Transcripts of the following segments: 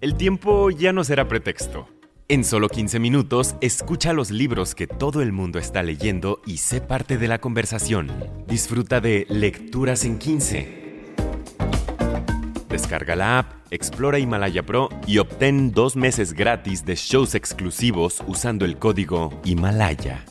El tiempo ya no será pretexto. En solo 15 minutos, escucha los libros que todo el mundo está leyendo y sé parte de la conversación. Disfruta de Lecturas en 15. Descarga la app, explora Himalaya Pro y obtén dos meses gratis de shows exclusivos usando el código Himalaya.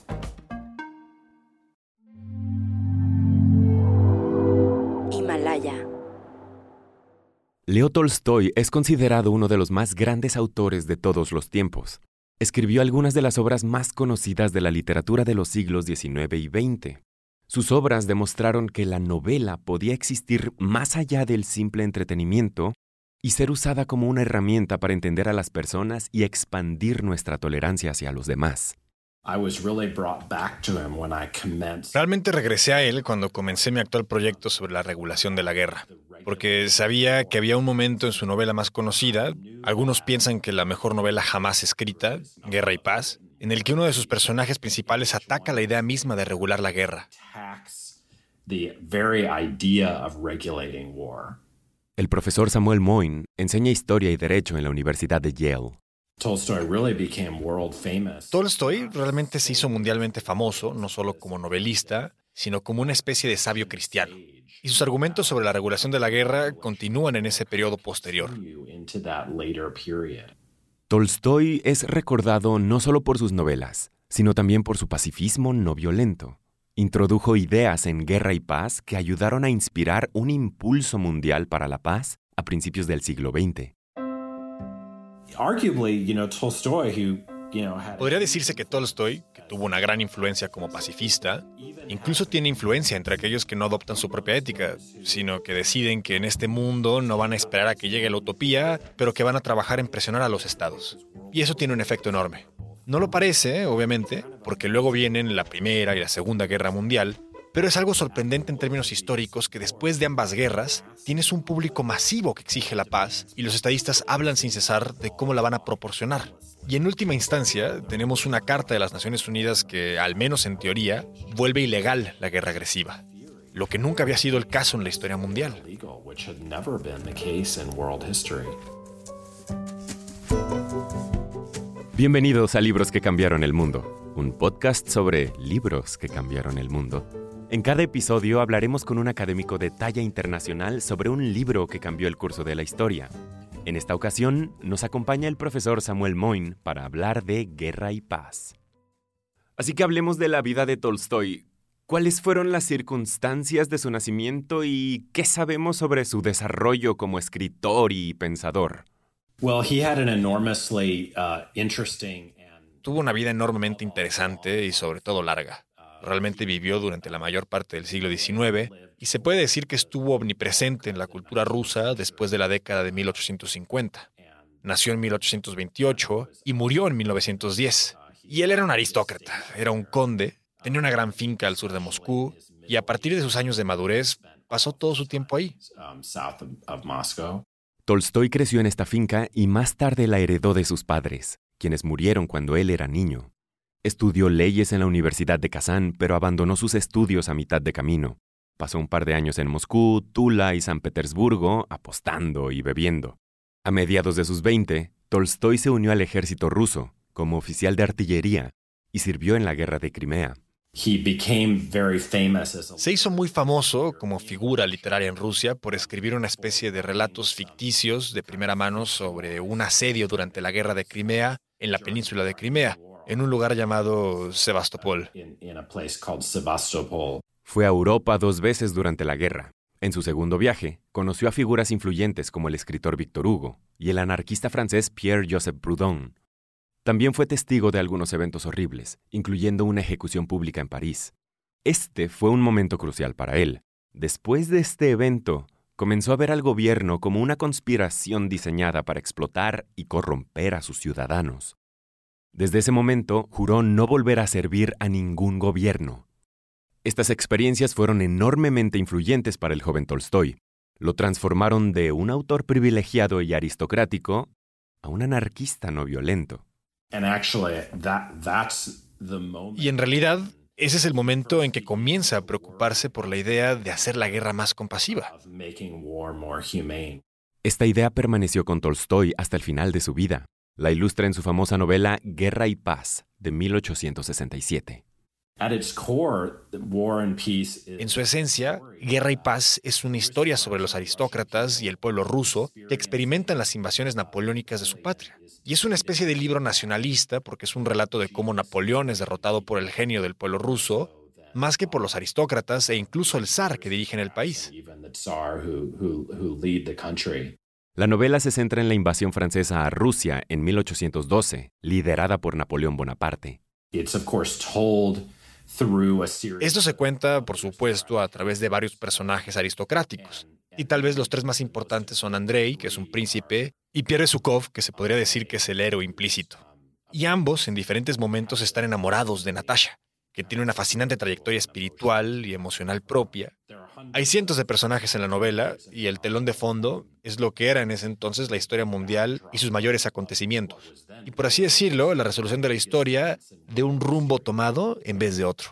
Leo Tolstoy es considerado uno de los más grandes autores de todos los tiempos. Escribió algunas de las obras más conocidas de la literatura de los siglos XIX y XX. Sus obras demostraron que la novela podía existir más allá del simple entretenimiento y ser usada como una herramienta para entender a las personas y expandir nuestra tolerancia hacia los demás. Realmente regresé a él cuando comencé mi actual proyecto sobre la regulación de la guerra, porque sabía que había un momento en su novela más conocida, algunos piensan que la mejor novela jamás escrita, Guerra y Paz, en el que uno de sus personajes principales ataca la idea misma de regular la guerra. El profesor Samuel Moyn enseña historia y derecho en la Universidad de Yale. Tolstoy realmente se hizo mundialmente famoso, no solo como novelista, sino como una especie de sabio cristiano. Y sus argumentos sobre la regulación de la guerra continúan en ese periodo posterior. Tolstoy es recordado no solo por sus novelas, sino también por su pacifismo no violento. Introdujo ideas en Guerra y Paz que ayudaron a inspirar un impulso mundial para la paz a principios del siglo XX. Podría decirse que Tolstoy, que tuvo una gran influencia como pacifista, incluso tiene influencia entre aquellos que no adoptan su propia ética, sino que deciden que en este mundo no van a esperar a que llegue la utopía, pero que van a trabajar en presionar a los estados. Y eso tiene un efecto enorme. No lo parece, obviamente, porque luego vienen la Primera y la Segunda Guerra Mundial, pero es algo sorprendente en términos históricos que después de ambas guerras tienes un público masivo que exige la paz y los estadistas hablan sin cesar de cómo la van a proporcionar. Y en última instancia, tenemos una carta de las Naciones Unidas que, al menos en teoría, vuelve ilegal la guerra agresiva, lo que nunca había sido el caso en la historia mundial. Bienvenidos a Libros que cambiaron el mundo, un podcast sobre libros que cambiaron el mundo. En cada episodio hablaremos con un académico de talla internacional sobre un libro que cambió el curso de la historia. En esta ocasión nos acompaña el profesor Samuel Moyn para hablar de guerra y paz. Así que hablemos de la vida de Tolstoy. ¿Cuáles fueron las circunstancias de su nacimiento y qué sabemos sobre su desarrollo como escritor y pensador? Uh, Tuvo una vida enormemente interesante y sobre todo larga. Realmente vivió durante la mayor parte del siglo XIX y se puede decir que estuvo omnipresente en la cultura rusa después de la década de 1850. Nació en 1828 y murió en 1910. Y él era un aristócrata, era un conde, tenía una gran finca al sur de Moscú y a partir de sus años de madurez pasó todo su tiempo ahí. Tolstoy creció en esta finca y más tarde la heredó de sus padres, quienes murieron cuando él era niño. Estudió leyes en la Universidad de Kazán, pero abandonó sus estudios a mitad de camino. Pasó un par de años en Moscú, Tula y San Petersburgo, apostando y bebiendo. A mediados de sus 20, Tolstoy se unió al ejército ruso como oficial de artillería y sirvió en la guerra de Crimea. Se hizo muy famoso como figura literaria en Rusia por escribir una especie de relatos ficticios de primera mano sobre un asedio durante la guerra de Crimea en la península de Crimea, en un lugar llamado Sebastopol. Fue a Europa dos veces durante la guerra. En su segundo viaje, conoció a figuras influyentes como el escritor Victor Hugo y el anarquista francés Pierre-Joseph Proudhon. También fue testigo de algunos eventos horribles, incluyendo una ejecución pública en París. Este fue un momento crucial para él. Después de este evento, comenzó a ver al gobierno como una conspiración diseñada para explotar y corromper a sus ciudadanos. Desde ese momento juró no volver a servir a ningún gobierno. Estas experiencias fueron enormemente influyentes para el joven Tolstoy. Lo transformaron de un autor privilegiado y aristocrático a un anarquista no violento. Y en realidad, ese es el momento en que comienza a preocuparse por la idea de hacer la guerra más compasiva. Esta idea permaneció con Tolstoy hasta el final de su vida. La ilustra en su famosa novela Guerra y Paz de 1867. En su esencia, Guerra y Paz es una historia sobre los aristócratas y el pueblo ruso que experimentan las invasiones napoleónicas de su patria. Y es una especie de libro nacionalista porque es un relato de cómo Napoleón es derrotado por el genio del pueblo ruso, más que por los aristócratas e incluso el zar que dirigen el país. La novela se centra en la invasión francesa a Rusia en 1812, liderada por Napoleón Bonaparte. Esto se cuenta, por supuesto, a través de varios personajes aristocráticos. Y tal vez los tres más importantes son Andrei, que es un príncipe, y Pierre Zukov, que se podría decir que es el héroe implícito. Y ambos, en diferentes momentos, están enamorados de Natasha, que tiene una fascinante trayectoria espiritual y emocional propia. Hay cientos de personajes en la novela y el telón de fondo es lo que era en ese entonces la historia mundial y sus mayores acontecimientos. Y por así decirlo, la resolución de la historia de un rumbo tomado en vez de otro.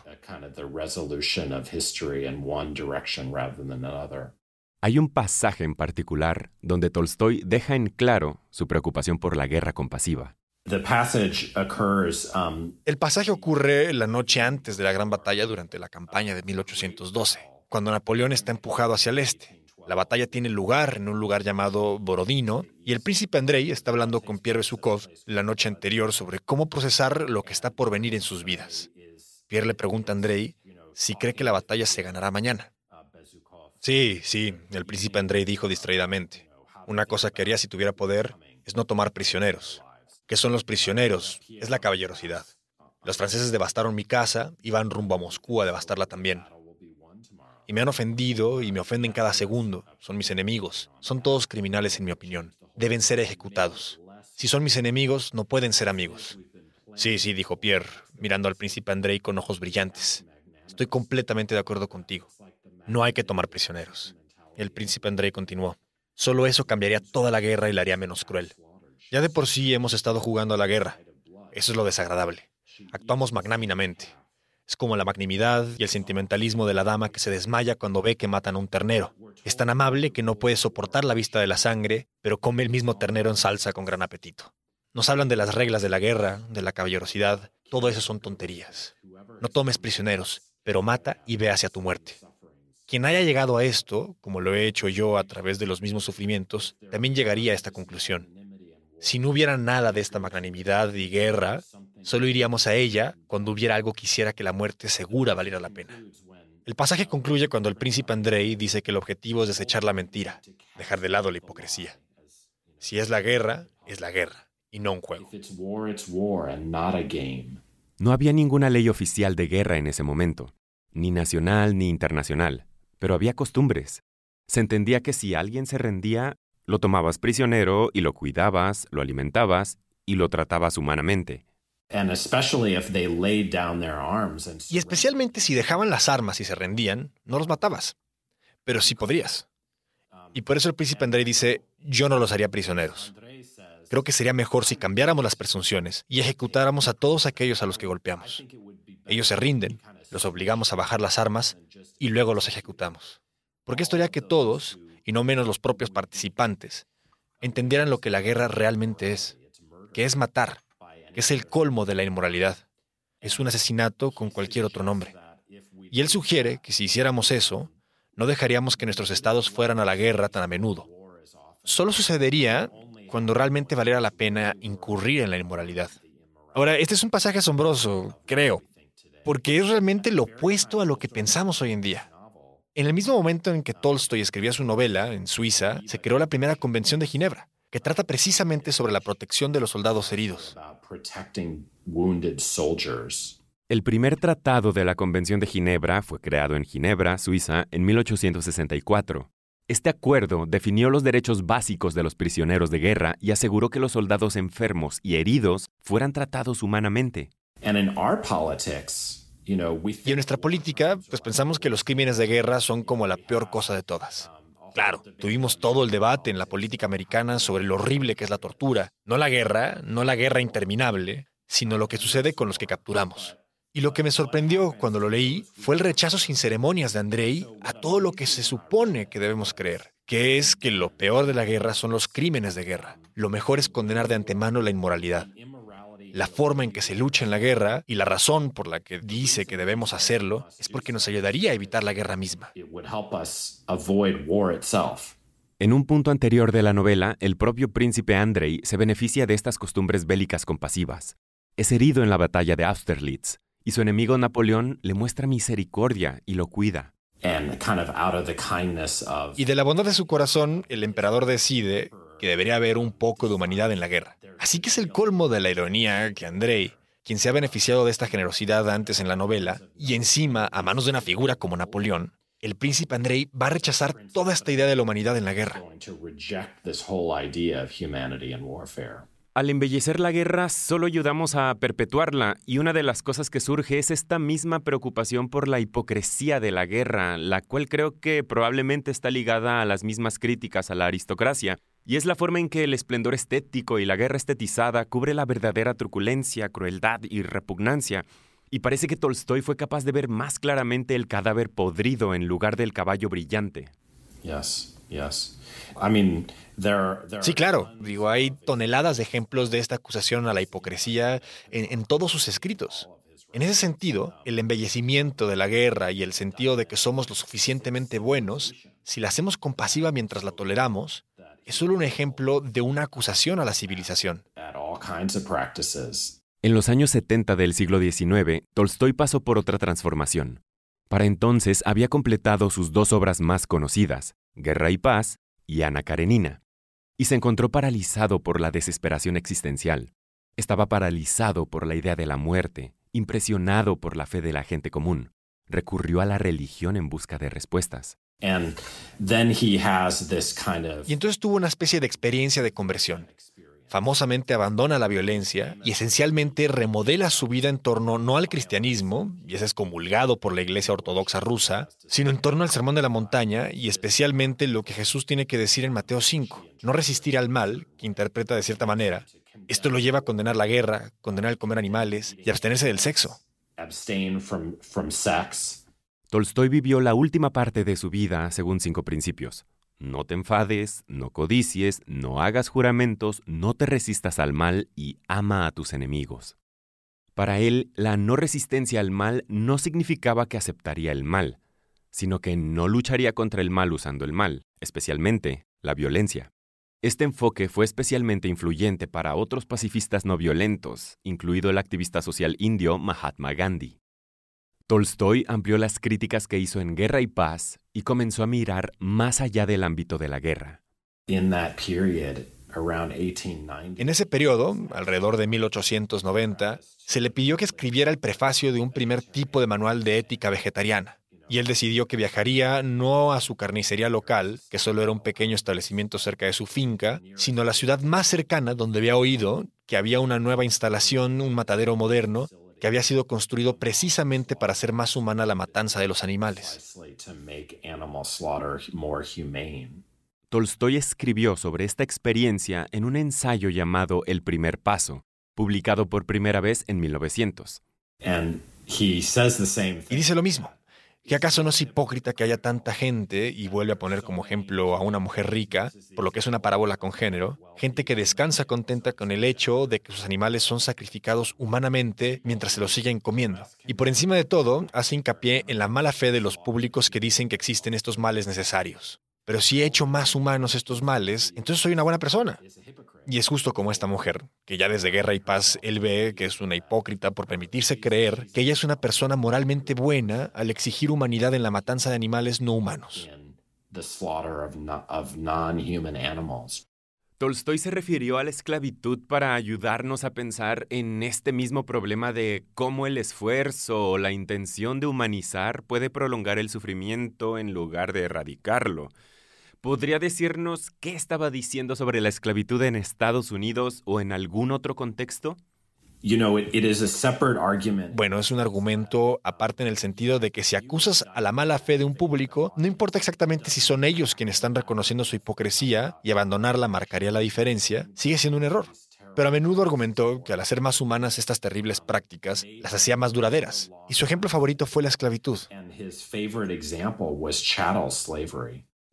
Hay un pasaje en particular donde Tolstoy deja en claro su preocupación por la guerra compasiva. Um, el pasaje ocurre la noche antes de la gran batalla durante la campaña de 1812, cuando Napoleón está empujado hacia el este. La batalla tiene lugar en un lugar llamado Borodino y el príncipe Andrei está hablando con Pierre Zukov la noche anterior sobre cómo procesar lo que está por venir en sus vidas. Pierre le pregunta a Andrei si cree que la batalla se ganará mañana. Sí, sí, el príncipe Andrei dijo distraídamente. Una cosa que haría si tuviera poder es no tomar prisioneros. ¿Qué son los prisioneros? Es la caballerosidad. Los franceses devastaron mi casa y van rumbo a Moscú a devastarla también. Y me han ofendido y me ofenden cada segundo. Son mis enemigos. Son todos criminales en mi opinión. Deben ser ejecutados. Si son mis enemigos, no pueden ser amigos. Sí, sí, dijo Pierre, mirando al príncipe Andrei con ojos brillantes. Estoy completamente de acuerdo contigo. No hay que tomar prisioneros. El príncipe Andrei continuó. Solo eso cambiaría toda la guerra y la haría menos cruel. Ya de por sí hemos estado jugando a la guerra. Eso es lo desagradable. Actuamos magnáminamente. Es como la magnanimidad y el sentimentalismo de la dama que se desmaya cuando ve que matan a un ternero. Es tan amable que no puede soportar la vista de la sangre, pero come el mismo ternero en salsa con gran apetito. Nos hablan de las reglas de la guerra, de la caballerosidad. Todo eso son tonterías. No tomes prisioneros, pero mata y ve hacia tu muerte. Quien haya llegado a esto, como lo he hecho yo a través de los mismos sufrimientos, también llegaría a esta conclusión. Si no hubiera nada de esta magnanimidad y guerra, solo iríamos a ella cuando hubiera algo que hiciera que la muerte segura valiera la pena. El pasaje concluye cuando el príncipe Andrei dice que el objetivo es desechar la mentira, dejar de lado la hipocresía. Si es la guerra, es la guerra, y no un juego. No había ninguna ley oficial de guerra en ese momento, ni nacional ni internacional, pero había costumbres. Se entendía que si alguien se rendía, lo tomabas prisionero y lo cuidabas, lo alimentabas y lo tratabas humanamente. Y especialmente si dejaban las armas y se rendían, no los matabas. Pero sí podrías. Y por eso el príncipe Andrei dice, yo no los haría prisioneros. Creo que sería mejor si cambiáramos las presunciones y ejecutáramos a todos aquellos a los que golpeamos. Ellos se rinden, los obligamos a bajar las armas y luego los ejecutamos. Porque esto haría que todos, y no menos los propios participantes, entendieran lo que la guerra realmente es, que es matar, que es el colmo de la inmoralidad. Es un asesinato con cualquier otro nombre. Y él sugiere que si hiciéramos eso, no dejaríamos que nuestros estados fueran a la guerra tan a menudo. Solo sucedería cuando realmente valiera la pena incurrir en la inmoralidad. Ahora, este es un pasaje asombroso, creo, porque es realmente lo opuesto a lo que pensamos hoy en día. En el mismo momento en que Tolstoy escribía su novela, en Suiza, se creó la primera Convención de Ginebra, que trata precisamente sobre la protección de los soldados heridos. El primer tratado de la Convención de Ginebra fue creado en Ginebra, Suiza, en 1864. Este acuerdo definió los derechos básicos de los prisioneros de guerra y aseguró que los soldados enfermos y heridos fueran tratados humanamente. Y en nuestra política, pues pensamos que los crímenes de guerra son como la peor cosa de todas. Claro, tuvimos todo el debate en la política americana sobre lo horrible que es la tortura. No la guerra, no la guerra interminable, sino lo que sucede con los que capturamos. Y lo que me sorprendió cuando lo leí fue el rechazo sin ceremonias de Andrei a todo lo que se supone que debemos creer. que es que lo peor de la guerra son los crímenes de guerra. Lo mejor es condenar de antemano la inmoralidad. La forma en que se lucha en la guerra y la razón por la que dice que debemos hacerlo es porque nos ayudaría a evitar la guerra misma. En un punto anterior de la novela, el propio príncipe Andrei se beneficia de estas costumbres bélicas compasivas. Es herido en la batalla de Austerlitz, y su enemigo Napoleón le muestra misericordia y lo cuida. Y de la bondad de su corazón, el emperador decide que debería haber un poco de humanidad en la guerra. Así que es el colmo de la ironía que Andrei, quien se ha beneficiado de esta generosidad antes en la novela, y encima a manos de una figura como Napoleón, el príncipe Andrei va a rechazar toda esta idea de la humanidad en la guerra. Al embellecer la guerra solo ayudamos a perpetuarla y una de las cosas que surge es esta misma preocupación por la hipocresía de la guerra, la cual creo que probablemente está ligada a las mismas críticas a la aristocracia, y es la forma en que el esplendor estético y la guerra estetizada cubre la verdadera truculencia, crueldad y repugnancia, y parece que Tolstoy fue capaz de ver más claramente el cadáver podrido en lugar del caballo brillante. Sí, claro. Digo, hay toneladas de ejemplos de esta acusación a la hipocresía en, todos sus escritos. En ese sentido, el embellecimiento de la guerra y el sentido de que somos lo suficientemente buenos, si la hacemos compasiva mientras la toleramos, es solo un ejemplo de una acusación a la civilización. En los años 70 del siglo XIX, Tolstoy pasó por otra transformación. Para entonces había completado sus dos obras más conocidas, Guerra y Paz y Ana Karenina, y se encontró paralizado por la desesperación existencial. Estaba paralizado por la idea de la muerte, impresionado por la fe de la gente común. Recurrió a la religión en busca de respuestas. Y entonces tuvo una especie de experiencia de conversión famosamente abandona la violencia y esencialmente remodela su vida en torno no al cristianismo, y ese es comulgado por la Iglesia Ortodoxa rusa, sino en torno al Sermón de la Montaña y especialmente lo que Jesús tiene que decir en Mateo 5, no resistir al mal, que interpreta de cierta manera. Esto lo lleva a condenar la guerra, condenar el comer animales y abstenerse del sexo. Tolstoy vivió la última parte de su vida según cinco principios. No te enfades, no codicies, no hagas juramentos, no te resistas al mal y ama a tus enemigos. Para él, la no resistencia al mal no significaba que aceptaría el mal, sino que no lucharía contra el mal usando el mal, especialmente la violencia. Este enfoque fue especialmente influyente para otros pacifistas no violentos, incluido el activista social indio Mahatma Gandhi. Tolstoy amplió las críticas que hizo en Guerra y Paz y comenzó a mirar más allá del ámbito de la guerra. En ese periodo, alrededor de 1890, se le pidió que escribiera el prefacio de un primer tipo de manual de ética vegetariana. Y él decidió que viajaría no a su carnicería local, que solo era un pequeño establecimiento cerca de su finca, sino a la ciudad más cercana donde había oído que había una nueva instalación, un matadero moderno, que había sido construido precisamente para hacer más humana la matanza de los animales. Tolstoy escribió sobre esta experiencia en un ensayo llamado El primer paso, publicado por primera vez en 1900. Y dice lo mismo. ¿Que acaso no es hipócrita que haya tanta gente, y vuelve a poner como ejemplo a una mujer rica, por lo que es una parábola con género, gente que descansa contenta con el hecho de que sus animales son sacrificados humanamente mientras se los siguen comiendo? Y por encima de todo, hace hincapié en la mala fe de los públicos que dicen que existen estos males necesarios. Pero si he hecho más humanos estos males, entonces soy una buena persona. Y es justo como esta mujer, que ya desde Guerra y Paz él ve que es una hipócrita por permitirse creer que ella es una persona moralmente buena al exigir humanidad en la matanza de animales no humanos. Tolstoy se refirió a la esclavitud para ayudarnos a pensar en este mismo problema de cómo el esfuerzo o la intención de humanizar puede prolongar el sufrimiento en lugar de erradicarlo. ¿Podría decirnos qué estaba diciendo sobre la esclavitud en Estados Unidos o en algún otro contexto? Bueno, es un argumento aparte en el sentido de que si acusas a la mala fe de un público, no importa exactamente si son ellos quienes están reconociendo su hipocresía y abandonarla marcaría la diferencia, sigue siendo un error. Pero a menudo argumentó que al hacer más humanas estas terribles prácticas, las hacía más duraderas. Y su ejemplo favorito fue la esclavitud.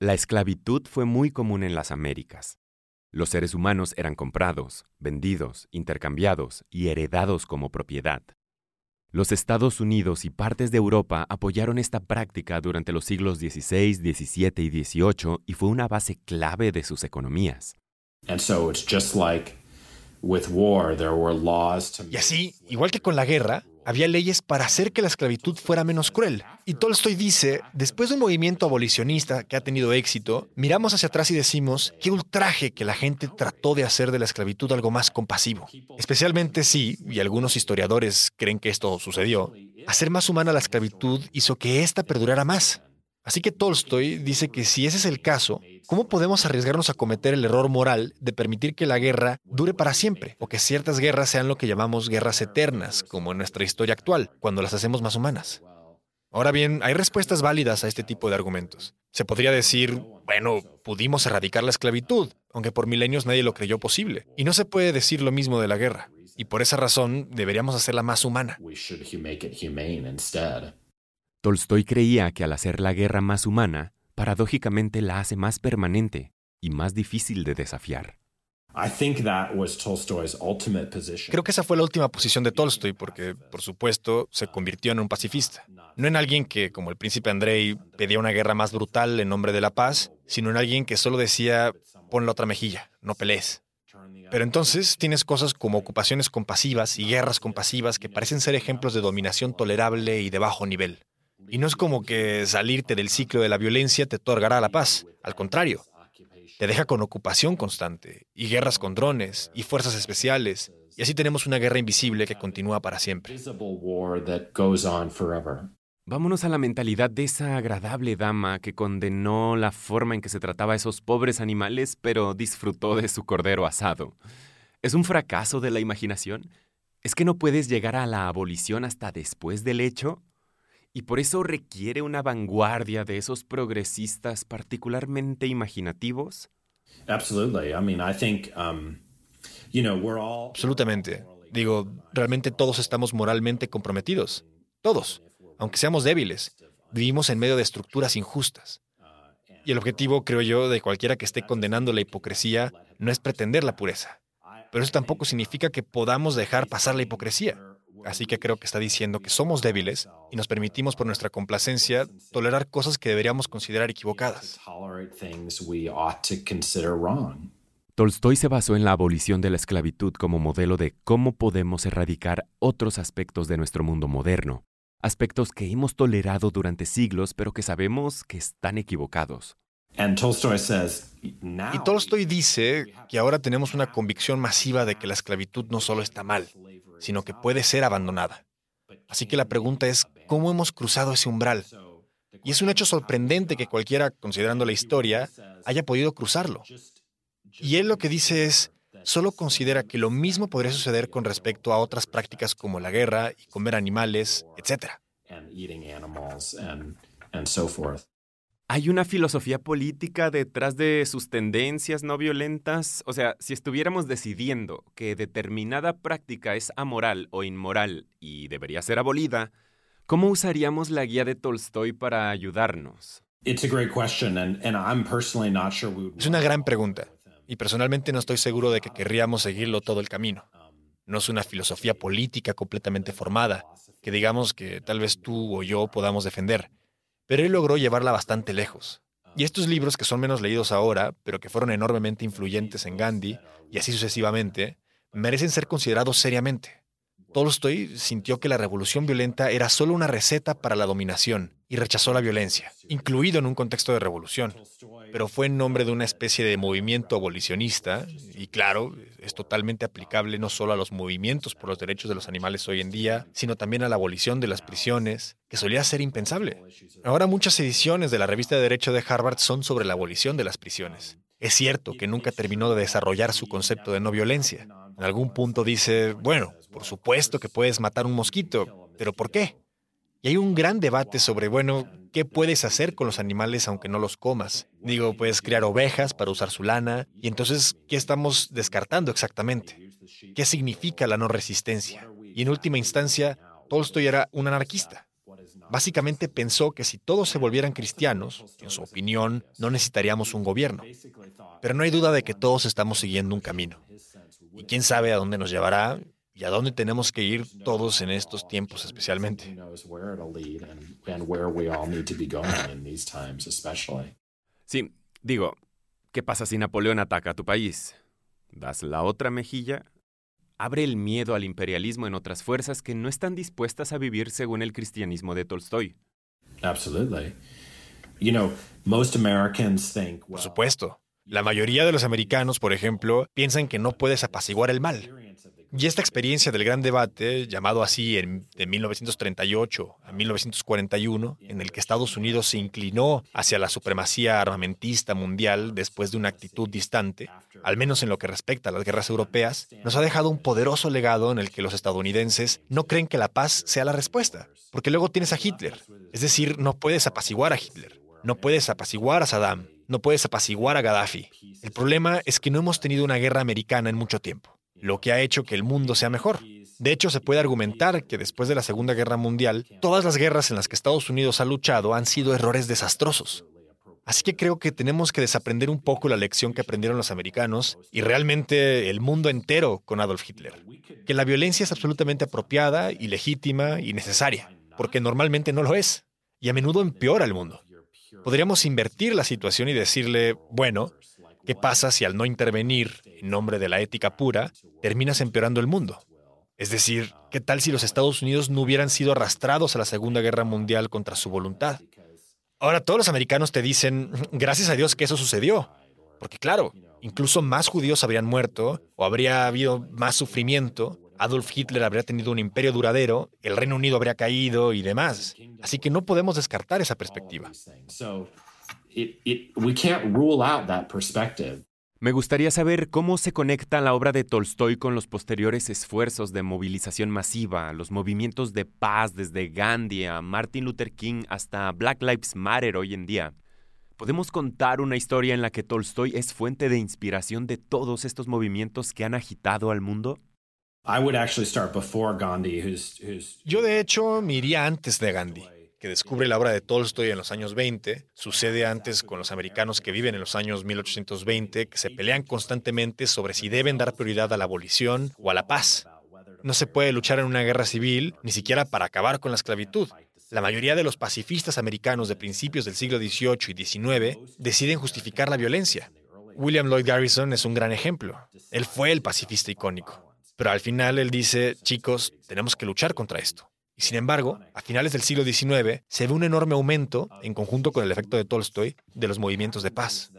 La esclavitud fue muy común en las Américas. Los seres humanos eran comprados, vendidos, intercambiados y heredados como propiedad. Los Estados Unidos y partes de Europa apoyaron esta práctica durante los siglos XVI, XVII y XVIII y fue una base clave de sus economías. Y así, igual que con la guerra, había leyes para hacer que la esclavitud fuera menos cruel. Y Tolstoy dice, después de un movimiento abolicionista que ha tenido éxito, miramos hacia atrás y decimos, qué ultraje que la gente trató de hacer de la esclavitud algo más compasivo. Especialmente si, y algunos historiadores creen que esto sucedió, hacer más humana la esclavitud hizo que ésta perdurara más. Así que Tolstoy dice que si ese es el caso, ¿cómo podemos arriesgarnos a cometer el error moral de permitir que la guerra dure para siempre o que ciertas guerras sean lo que llamamos guerras eternas, como en nuestra historia actual, cuando las hacemos más humanas? Ahora bien, hay respuestas válidas a este tipo de argumentos. Se podría decir, bueno, pudimos erradicar la esclavitud, aunque por milenios nadie lo creyó posible. Y no se puede decir lo mismo de la guerra. Y por esa razón deberíamos hacerla más humana. Tolstoy creía que al hacer la guerra más humana, paradójicamente la hace más permanente y más difícil de desafiar. Creo que esa fue la última posición de Tolstoy porque, por supuesto, se convirtió en un pacifista. No en alguien que, como el príncipe Andrei, pedía una guerra más brutal en nombre de la paz, sino en alguien que solo decía, pon la otra mejilla, no pelees. Pero entonces tienes cosas como ocupaciones compasivas y guerras compasivas que parecen ser ejemplos de dominación tolerable y de bajo nivel. Y no es como que salirte del ciclo de la violencia te otorgará la paz. Al contrario, te deja con ocupación constante, y guerras con drones, y fuerzas especiales, y así tenemos una guerra invisible que continúa para siempre. Vámonos a la mentalidad de esa agradable dama que condenó la forma en que se trataba a esos pobres animales, pero disfrutó de su cordero asado. ¿Es un fracaso de la imaginación? ¿Es que no puedes llegar a la abolición hasta después del hecho? Y por eso requiere una vanguardia de esos progresistas particularmente imaginativos. Absolutamente. Digo, realmente todos estamos moralmente comprometidos. Todos. Aunque seamos débiles, vivimos en medio de estructuras injustas. Y el objetivo, creo yo, de cualquiera que esté condenando la hipocresía no es pretender la pureza. Pero eso tampoco significa que podamos dejar pasar la hipocresía. Así que creo que está diciendo que somos débiles y nos permitimos por nuestra complacencia tolerar cosas que deberíamos considerar equivocadas. Tolstoy se basó en la abolición de la esclavitud como modelo de cómo podemos erradicar otros aspectos de nuestro mundo moderno, aspectos que hemos tolerado durante siglos pero que sabemos que están equivocados. Y Tolstoy dice que ahora tenemos una convicción masiva de que la esclavitud no solo está mal, sino que puede ser abandonada. Así que la pregunta es, ¿cómo hemos cruzado ese umbral? Y es un hecho sorprendente que cualquiera, considerando la historia, haya podido cruzarlo. Y él lo que dice es, solo considera que lo mismo podría suceder con respecto a otras prácticas como la guerra y comer animales, etc. ¿Hay una filosofía política detrás de sus tendencias no violentas? O sea, si estuviéramos decidiendo que determinada práctica es amoral o inmoral y debería ser abolida, ¿cómo usaríamos la guía de Tolstoy para ayudarnos? Es una gran pregunta, y personalmente no estoy seguro de que querríamos seguirlo todo el camino. No es una filosofía política completamente formada, que digamos que tal vez tú o yo podamos defender pero él logró llevarla bastante lejos. Y estos libros, que son menos leídos ahora, pero que fueron enormemente influyentes en Gandhi, y así sucesivamente, merecen ser considerados seriamente. Tolstoy sintió que la revolución violenta era solo una receta para la dominación y rechazó la violencia, incluido en un contexto de revolución. Pero fue en nombre de una especie de movimiento abolicionista, y claro, es totalmente aplicable no solo a los movimientos por los derechos de los animales hoy en día, sino también a la abolición de las prisiones, que solía ser impensable. Ahora muchas ediciones de la revista de Derecho de Harvard son sobre la abolición de las prisiones. Es cierto que nunca terminó de desarrollar su concepto de no violencia. En algún punto dice, bueno, por supuesto que puedes matar un mosquito, pero ¿por qué? Y hay un gran debate sobre, bueno, ¿qué puedes hacer con los animales aunque no los comas? Digo, puedes criar ovejas para usar su lana, y entonces, ¿qué estamos descartando exactamente? ¿Qué significa la no resistencia? Y en última instancia, Tolstoy era un anarquista. básicamente pensó que si todos se volvieran cristianos, en su opinión, no necesitaríamos un gobierno. Pero no hay duda de que todos estamos siguiendo un camino. Y quién sabe a dónde nos llevará y a dónde tenemos que ir todos en estos tiempos especialmente. Sí, digo, ¿qué pasa si Napoleón ataca a tu país? ¿Das la otra mejilla? Abre el miedo al imperialismo en otras fuerzas que no están dispuestas a vivir según el cristianismo de Tolstoy. Por supuesto. La mayoría de los americanos, por ejemplo, piensan que no puedes apaciguar el mal. Y esta experiencia del gran debate, llamado así en, de 1938 a 1941, en el que Estados Unidos se inclinó hacia la supremacía armamentista mundial después de una actitud distante, al menos en lo que respecta a las guerras europeas, nos ha dejado un poderoso legado en el que los estadounidenses no creen que la paz sea la respuesta, porque luego tienes a Hitler. Es decir, no puedes apaciguar a Hitler, no puedes apaciguar a Saddam, no puedes apaciguar a Gaddafi. El problema es que no hemos tenido una guerra americana en mucho tiempo, lo que ha hecho que el mundo sea mejor. De hecho, se puede argumentar que después de la Segunda Guerra Mundial, todas las guerras en las que Estados Unidos ha luchado han sido errores desastrosos. Así que creo que tenemos que desaprender un poco la lección que aprendieron los americanos y realmente el mundo entero con Adolf Hitler. Que la violencia es absolutamente apropiada y legítima y necesaria, porque normalmente no lo es, y a menudo empeora el mundo. Podríamos invertir la situación y decirle, bueno, ¿qué pasa si al no intervenir en nombre de la ética pura, terminas empeorando el mundo? Es decir, ¿qué tal si los Estados Unidos no hubieran sido arrastrados a la Segunda Guerra Mundial contra su voluntad? Ahora todos los americanos te dicen, gracias a Dios que eso sucedió. Porque claro, incluso más judíos habrían muerto o habría habido más sufrimiento Adolf Hitler habría tenido un imperio duradero, el Reino Unido habría caído y demás. Así que no podemos descartar esa perspectiva. Me gustaría saber cómo se conecta la obra de Tolstoy con los posteriores esfuerzos de movilización masiva, los movimientos de paz desde Gandhi a Martin Luther King hasta Black Lives Matter hoy en día. ¿Podemos contar una historia en la que Tolstoy es fuente de inspiración de todos estos movimientos que han agitado al mundo? Yo de hecho me iría antes de Gandhi, que descubre la obra de Tolstoy en los años 20. Sucede antes con los americanos que viven en los años 1820, que se pelean constantemente sobre si deben dar prioridad a la abolición o a la paz. No se puede luchar en una guerra civil, ni siquiera para acabar con la esclavitud. La mayoría de los pacifistas americanos de principios del siglo XVIII y XIX deciden justificar la violencia. William Lloyd Garrison es un gran ejemplo. Él fue el pacifista icónico. Pero al final él dice, chicos, tenemos que luchar contra esto. Y sin embargo, a finales del siglo XIX se ve un enorme aumento, en conjunto con el efecto de Tolstoy, de los movimientos de paz.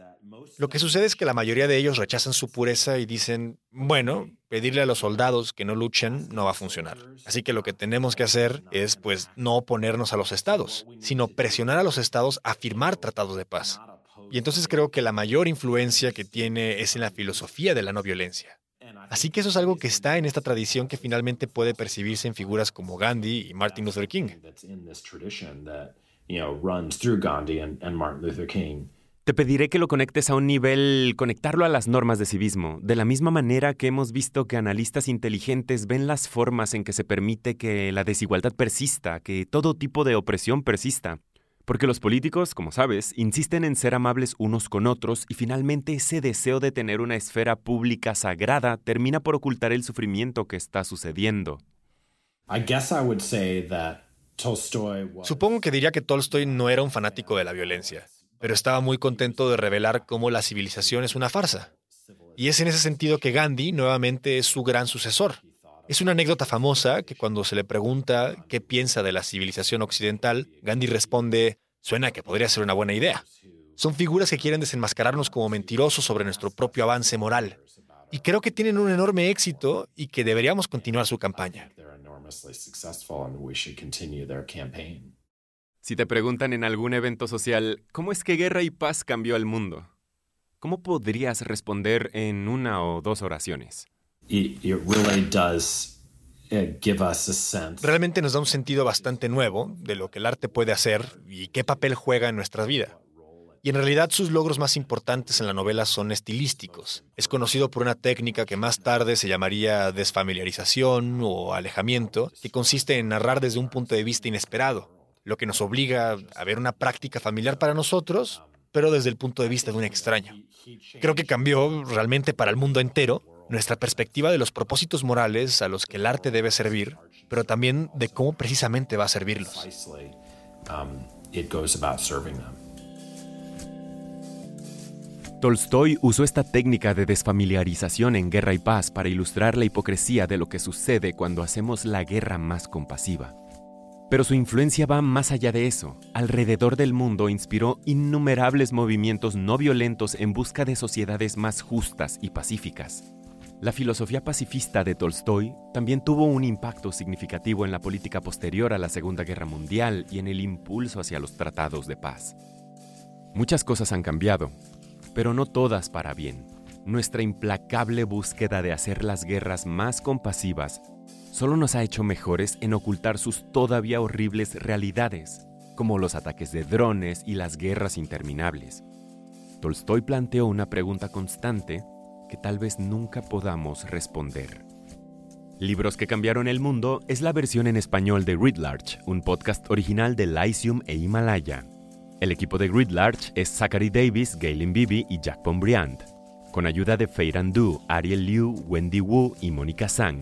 Lo que sucede es que la mayoría de ellos rechazan su pureza y dicen, bueno, pedirle a los soldados que no luchen no va a funcionar. Así que lo que tenemos que hacer es, pues, no oponernos a los estados, sino presionar a los estados a firmar tratados de paz. Y entonces creo que la mayor influencia que tiene es en la filosofía de la no violencia. Así que eso es algo que está en esta tradición que finalmente puede percibirse en figuras como Gandhi y Martin Luther King. Te pediré que lo conectes a un nivel, conectarlo a las normas de civismo, de la misma manera que hemos visto que analistas inteligentes ven las formas en que se permite que la desigualdad persista, que todo tipo de opresión persista. Porque los políticos, como sabes, insisten en ser amables unos con otros y finalmente ese deseo de tener una esfera pública sagrada termina por ocultar el sufrimiento que está sucediendo. Supongo que diría que Tolstoy no era un fanático de la violencia, pero estaba muy contento de revelar cómo la civilización es una farsa. Y es en ese sentido que Gandhi nuevamente es su gran sucesor. Es una anécdota famosa que cuando se le pregunta qué piensa de la civilización occidental, Gandhi responde, suena que podría ser una buena idea. Son figuras que quieren desenmascararnos como mentirosos sobre nuestro propio avance moral. Y creo que tienen un enorme éxito y que deberíamos continuar su campaña. Si te preguntan en algún evento social, ¿cómo es que guerra y paz cambió al mundo? ¿Cómo podrías responder en una o dos oraciones? Realmente nos da un sentido bastante nuevo de lo que el arte puede hacer y qué papel juega en nuestra vida. Y en realidad sus logros más importantes en la novela son estilísticos. Es conocido por una técnica que más tarde se llamaría desfamiliarización o alejamiento, que consiste en narrar desde un punto de vista inesperado, lo que nos obliga a ver una práctica familiar para nosotros, pero desde el punto de vista de un extraño. Creo que cambió realmente para el mundo entero nuestra perspectiva de los propósitos morales a los que el arte debe servir, pero también de cómo precisamente va a servirlos. Tolstoy usó esta técnica de desfamiliarización en Guerra y Paz para ilustrar la hipocresía de lo que sucede cuando hacemos la guerra más compasiva. Pero su influencia va más allá de eso. Alrededor del mundo inspiró innumerables movimientos no violentos en busca de sociedades más justas y pacíficas. La filosofía pacifista de Tolstoy también tuvo un impacto significativo en la política posterior a la Segunda Guerra Mundial y en el impulso hacia los tratados de paz. Muchas cosas han cambiado, pero no todas para bien. Nuestra implacable búsqueda de hacer las guerras más compasivas solo nos ha hecho mejores en ocultar sus todavía horribles realidades, como los ataques de drones y las guerras interminables. Tolstoy planteó una pregunta constante que tal vez nunca podamos responder. Libros que cambiaron el mundo es la versión en español de Read Large, un podcast original de Lycium e Himalaya. El equipo de Grid Large es Zachary Davis, Galen Bibi y Jack Pombriand, con ayuda de Feiran Du, Ariel Liu, Wendy Wu y Mónica Sang.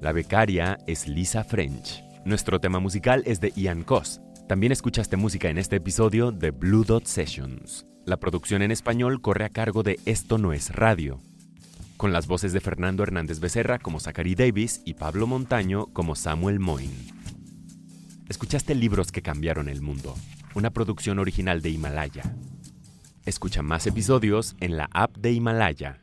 La becaria es Lisa French. Nuestro tema musical es de Ian Koss. También escuchaste música en este episodio de Blue Dot Sessions. La producción en español corre a cargo de Esto No es Radio, con las voces de Fernando Hernández Becerra como Zachary Davis y Pablo Montaño como Samuel Moin. Escuchaste libros que cambiaron el mundo una producción original de Himalaya. Escucha más episodios en la app de Himalaya.